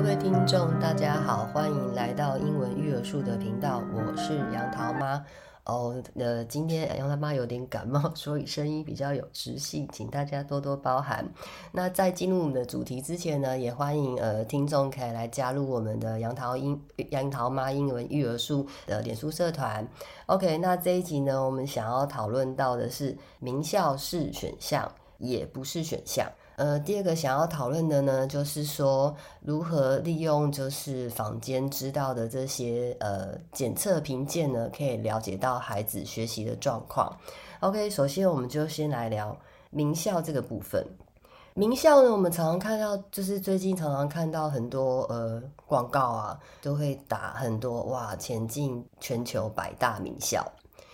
各位听众，大家好，欢迎来到英文育儿树的频道，我是杨桃妈。哦，呃，今天杨桃妈有点感冒，所以声音比较有磁性，请大家多多包涵。那在进入我们的主题之前呢，也欢迎呃听众可以来加入我们的杨桃英杨桃妈英文育儿树的脸书社团。OK，那这一集呢，我们想要讨论到的是名校是选项，也不是选项。呃，第二个想要讨论的呢，就是说如何利用就是坊间知道的这些呃检测评鉴呢，可以了解到孩子学习的状况。OK，首先我们就先来聊名校这个部分。名校呢，我们常常看到，就是最近常常看到很多呃广告啊，都会打很多哇，前进全球百大名校。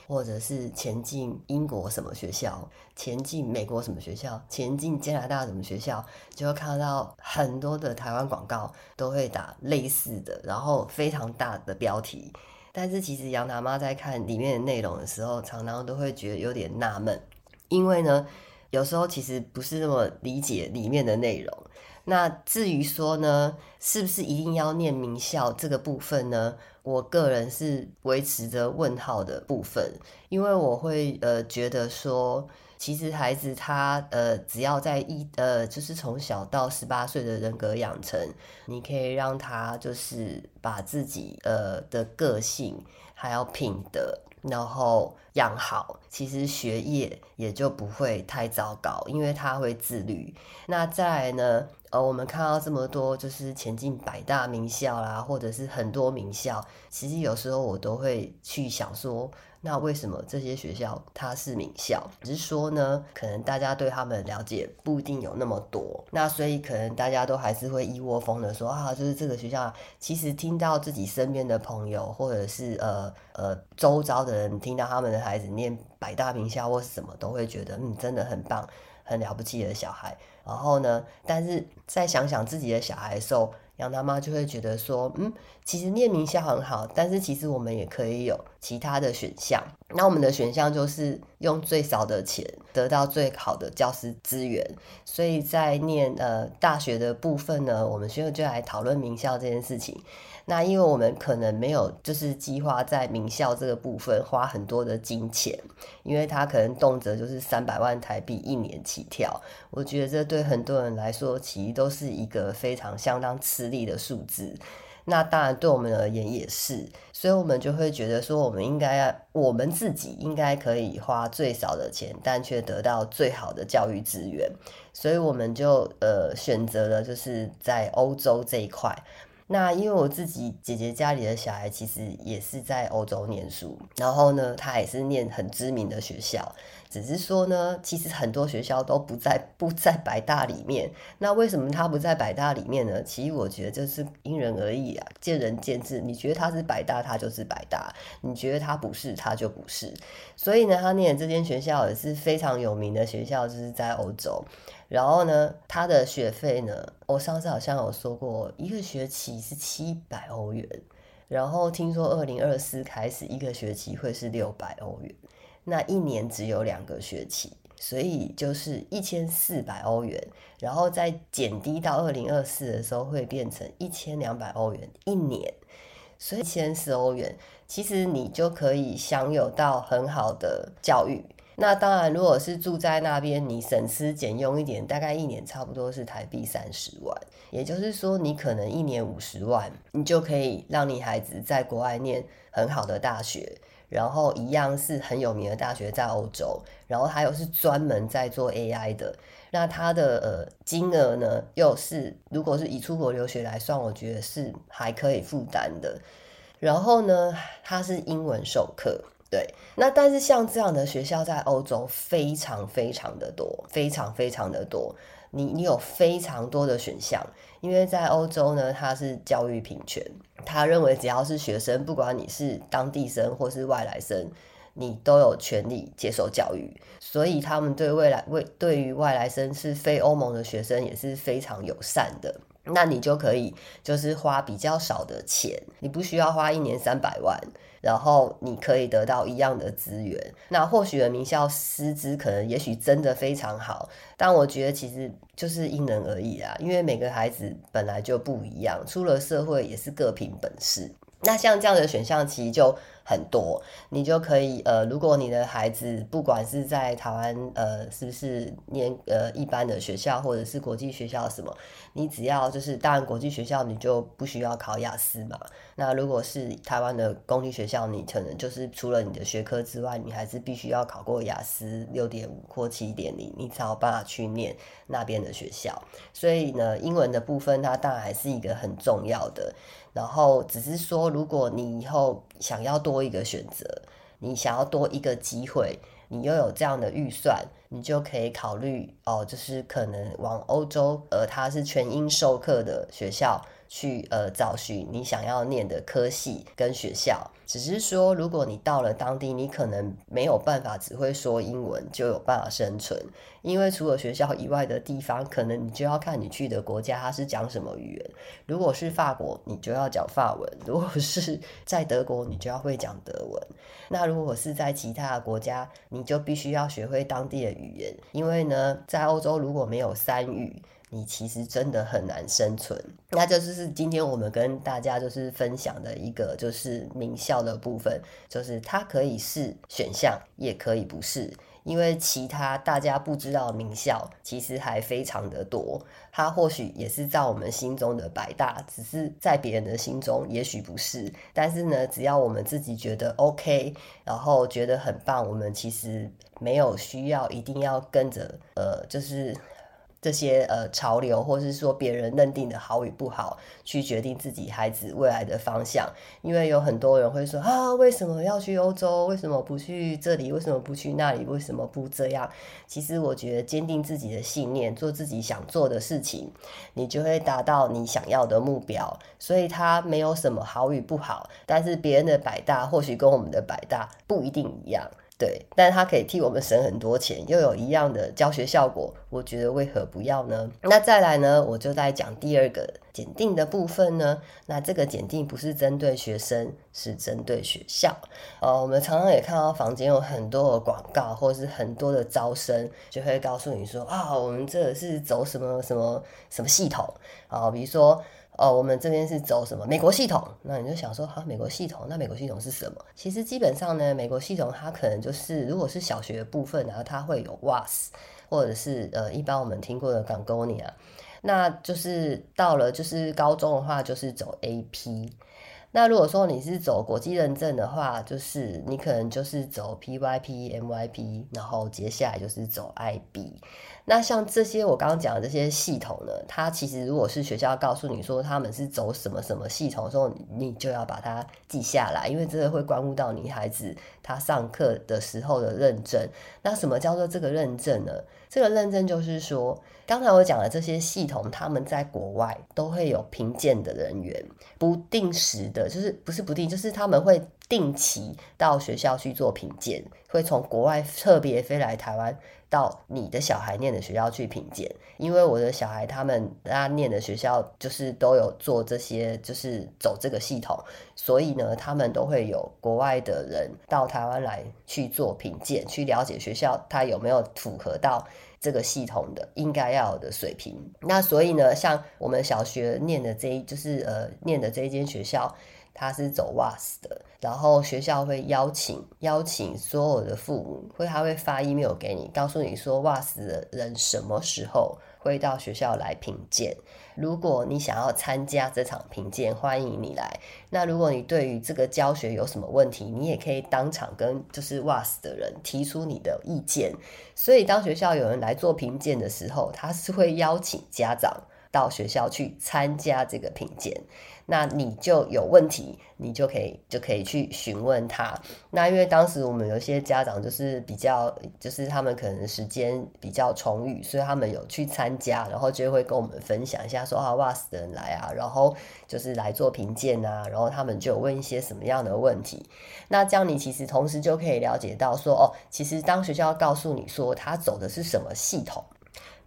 或者是前进英国什么学校，前进美国什么学校，前进加拿大什么学校，就会看到很多的台湾广告都会打类似的，然后非常大的标题。但是其实杨大妈在看里面的内容的时候，常常都会觉得有点纳闷，因为呢，有时候其实不是那么理解里面的内容。那至于说呢，是不是一定要念名校这个部分呢？我个人是维持着问号的部分，因为我会呃觉得说，其实孩子他呃只要在一呃就是从小到十八岁的人格养成，你可以让他就是把自己呃的个性还要品德，然后养好，其实学业也就不会太糟糕，因为他会自律。那再来呢？呃，我们看到这么多，就是前进百大名校啦，或者是很多名校，其实有时候我都会去想说，那为什么这些学校它是名校？只是说呢，可能大家对他们了解不一定有那么多，那所以可能大家都还是会一窝蜂的说啊，就是这个学校。其实听到自己身边的朋友，或者是呃呃周遭的人听到他们的孩子念百大名校或是什么，都会觉得嗯，真的很棒。很了不起的小孩，然后呢，但是再想想自己的小孩的时候，杨大妈就会觉得说，嗯，其实念名校很好，但是其实我们也可以有其他的选项。那我们的选项就是用最少的钱得到最好的教师资源。所以在念呃大学的部分呢，我们现在就来讨论名校这件事情。那因为我们可能没有就是计划在名校这个部分花很多的金钱，因为他可能动辄就是三百万台币一年起跳。我觉得这对很多人来说，其实都是一个非常相当吃力的数字。那当然对我们而言也是，所以我们就会觉得说，我们应该要我们自己应该可以花最少的钱，但却得到最好的教育资源。所以我们就呃选择了就是在欧洲这一块。那因为我自己姐姐家里的小孩其实也是在欧洲念书，然后呢，他也是念很知名的学校，只是说呢，其实很多学校都不在不在百大里面。那为什么他不在百大里面呢？其实我觉得这是因人而异啊，见仁见智。你觉得他是百大，他就是百大；你觉得他不是，他就不是。所以呢，他念的这间学校也是非常有名的学校，就是在欧洲。然后呢，他的学费呢，我上次好像有说过，一个学期是七百欧元。然后听说二零二四开始一个学期会是六百欧元，那一年只有两个学期，所以就是一千四百欧元。然后再减低到二零二四的时候会变成一千两百欧元一年，所以一千四欧元，其实你就可以享有到很好的教育。那当然，如果是住在那边，你省吃俭用一点，大概一年差不多是台币三十万。也就是说，你可能一年五十万，你就可以让你孩子在国外念很好的大学，然后一样是很有名的大学在欧洲，然后还有是专门在做 AI 的。那它的呃金额呢，又是如果是以出国留学来算，我觉得是还可以负担的。然后呢，它是英文授课。对，那但是像这样的学校在欧洲非常非常的多，非常非常的多。你你有非常多的选项，因为在欧洲呢，它是教育平权，他认为只要是学生，不管你是当地生或是外来生，你都有权利接受教育。所以他们对未来为对于外来生是非欧盟的学生也是非常友善的。那你就可以就是花比较少的钱，你不需要花一年三百万。然后你可以得到一样的资源。那或许的名校师资可能也许真的非常好，但我觉得其实就是因人而异啊，因为每个孩子本来就不一样，出了社会也是各凭本事。那像这样的选项其实就很多，你就可以呃，如果你的孩子不管是在台湾呃，是不是念呃一般的学校，或者是国际学校什么，你只要就是当然国际学校你就不需要考雅思嘛。那如果是台湾的公立学校，你可能就是除了你的学科之外，你还是必须要考过雅思六点五或七点零，你才有办法去念那边的学校。所以呢，英文的部分它当然还是一个很重要的。然后只是说，如果你以后想要多一个选择，你想要多一个机会，你又有这样的预算，你就可以考虑哦，就是可能往欧洲，呃，它是全英授课的学校。去呃找寻你想要念的科系跟学校，只是说如果你到了当地，你可能没有办法只会说英文就有办法生存，因为除了学校以外的地方，可能你就要看你去的国家它是讲什么语言。如果是法国，你就要讲法文；如果是在德国，你就要会讲德文。那如果是在其他的国家，你就必须要学会当地的语言，因为呢，在欧洲如果没有三语。你其实真的很难生存，那这就是今天我们跟大家就是分享的一个就是名校的部分，就是它可以是选项，也可以不是，因为其他大家不知道名校其实还非常的多，它或许也是在我们心中的百大，只是在别人的心中也许不是，但是呢，只要我们自己觉得 OK，然后觉得很棒，我们其实没有需要一定要跟着，呃，就是。这些呃潮流，或是说别人认定的好与不好，去决定自己孩子未来的方向。因为有很多人会说啊，为什么要去欧洲？为什么不去这里？为什么不去那里？为什么不这样？其实我觉得坚定自己的信念，做自己想做的事情，你就会达到你想要的目标。所以它没有什么好与不好，但是别人的百大或许跟我们的百大不一定一样。对，但它可以替我们省很多钱，又有一样的教学效果，我觉得为何不要呢？那再来呢，我就在讲第二个检定的部分呢。那这个检定不是针对学生，是针对学校。呃，我们常常也看到房间有很多的广告，或是很多的招生，就会告诉你说啊，我们这是走什么什么什么系统啊，比如说。哦，我们这边是走什么美国系统？那你就想说，哈，美国系统，那美国系统是什么？其实基本上呢，美国系统它可能就是，如果是小学部分，然后它会有 was，或者是呃，一般我们听过的港沟尼啊那就是到了就是高中的话，就是走 AP。那如果说你是走国际认证的话，就是你可能就是走 PYP、MYP，然后接下来就是走 IB。那像这些我刚刚讲的这些系统呢，它其实如果是学校告诉你说他们是走什么什么系统的时候，你就要把它记下来，因为这个会关乎到你孩子他上课的时候的认证。那什么叫做这个认证呢？这个认证就是说，刚才我讲的这些系统，他们在国外都会有评鉴的人员，不定时的，就是不是不定，就是他们会定期到学校去做评鉴，会从国外特别飞来台湾。到你的小孩念的学校去评鉴，因为我的小孩他们他念的学校就是都有做这些，就是走这个系统，所以呢，他们都会有国外的人到台湾来去做评鉴，去了解学校它有没有符合到这个系统的应该要有的水平。那所以呢，像我们小学念的这一就是呃念的这一间学校。他是走 WAS 的，然后学校会邀请邀请所有的父母，会他会发 email 给你，告诉你说 WAS 的人什么时候会到学校来评鉴。如果你想要参加这场评鉴，欢迎你来。那如果你对于这个教学有什么问题，你也可以当场跟就是 WAS 的人提出你的意见。所以当学校有人来做评鉴的时候，他是会邀请家长到学校去参加这个评鉴。那你就有问题，你就可以就可以去询问他。那因为当时我们有些家长就是比较，就是他们可能时间比较充裕，所以他们有去参加，然后就会跟我们分享一下说，啊，WASS 的人来啊，然后就是来做评鉴啊，然后他们就问一些什么样的问题。那这样你其实同时就可以了解到说，哦，其实当学校告诉你说他走的是什么系统。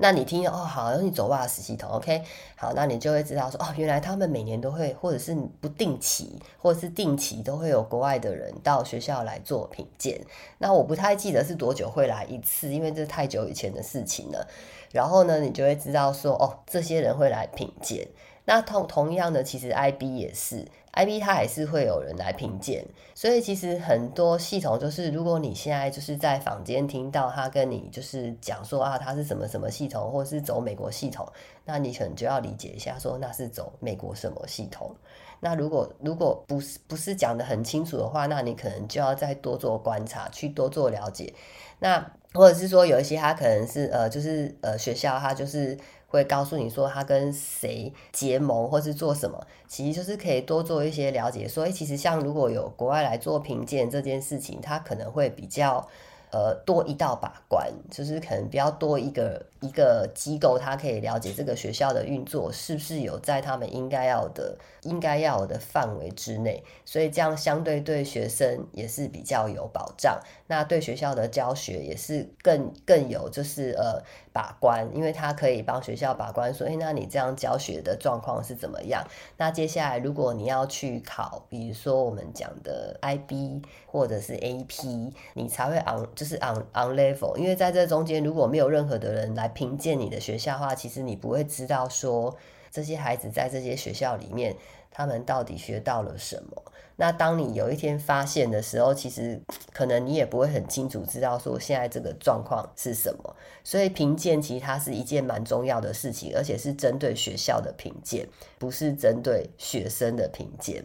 那你听哦，好，你走 WAS 系统，OK，好，那你就会知道说，哦，原来他们每年都会，或者是不定期，或者是定期都会有国外的人到学校来做品鉴。那我不太记得是多久会来一次，因为这太久以前的事情了。然后呢，你就会知道说，哦，这些人会来品鉴。那同同样的，其实 IB 也是。IB 它还是会有人来评鉴，所以其实很多系统就是，如果你现在就是在坊间听到他跟你就是讲说啊，他是什么什么系统，或是走美国系统，那你可能就要理解一下，说那是走美国什么系统。那如果如果不是不是讲得很清楚的话，那你可能就要再多做观察，去多做了解。那或者是说有一些他可能是呃，就是呃学校他就是。会告诉你说他跟谁结盟或是做什么，其实就是可以多做一些了解。所以其实像如果有国外来做评鉴这件事情，他可能会比较呃多一道把关，就是可能比较多一个一个机构，他可以了解这个学校的运作是不是有在他们应该要的应该要的范围之内。所以这样相对对学生也是比较有保障，那对学校的教学也是更更有就是呃。把关，因为他可以帮学校把关，说，诶，那你这样教学的状况是怎么样？那接下来如果你要去考，比如说我们讲的 IB 或者是 AP，你才会 on 就是 on on level。因为在这中间如果没有任何的人来评鉴你的学校的话，其实你不会知道说这些孩子在这些学校里面他们到底学到了什么。那当你有一天发现的时候，其实可能你也不会很清楚知道说现在这个状况是什么。所以评鉴其实它是一件蛮重要的事情，而且是针对学校的评鉴，不是针对学生的评鉴。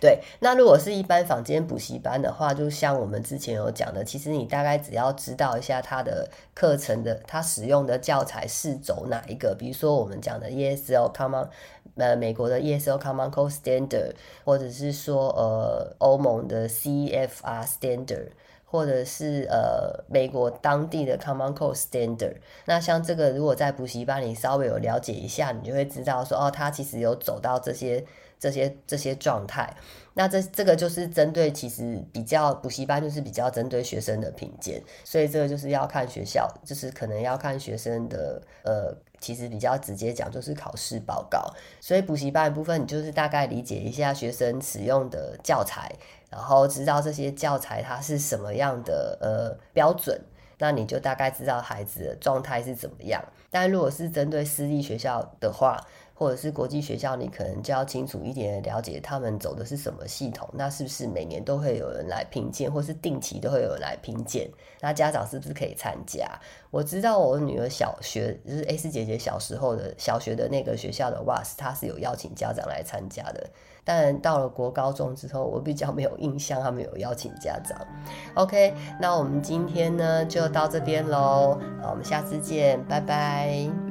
对，那如果是一般坊间补习班的话，就像我们之前有讲的，其实你大概只要知道一下它的课程的，它使用的教材是走哪一个，比如说我们讲的 ESL Common，呃，美国的 ESL Common Core Standard，或者是说呃欧盟的 C F R Standard，或者是呃美国当地的 Common Core Standard。那像这个，如果在补习班里稍微有了解一下，你就会知道说，哦，它其实有走到这些。这些这些状态，那这这个就是针对其实比较补习班就是比较针对学生的评鉴，所以这个就是要看学校，就是可能要看学生的呃，其实比较直接讲就是考试报告。所以补习班的部分，你就是大概理解一下学生使用的教材，然后知道这些教材它是什么样的呃标准，那你就大概知道孩子的状态是怎么样。但如果是针对私立学校的话，或者是国际学校，你可能就要清楚一点了解他们走的是什么系统，那是不是每年都会有人来评鉴，或是定期都会有人来评鉴？那家长是不是可以参加？我知道我女儿小学就是 S 姐姐小时候的小学的那个学校的 WAS，她是有邀请家长来参加的。但到了国高中之后，我比较没有印象他们有邀请家长。OK，那我们今天呢就到这边喽，我们下次见，拜拜。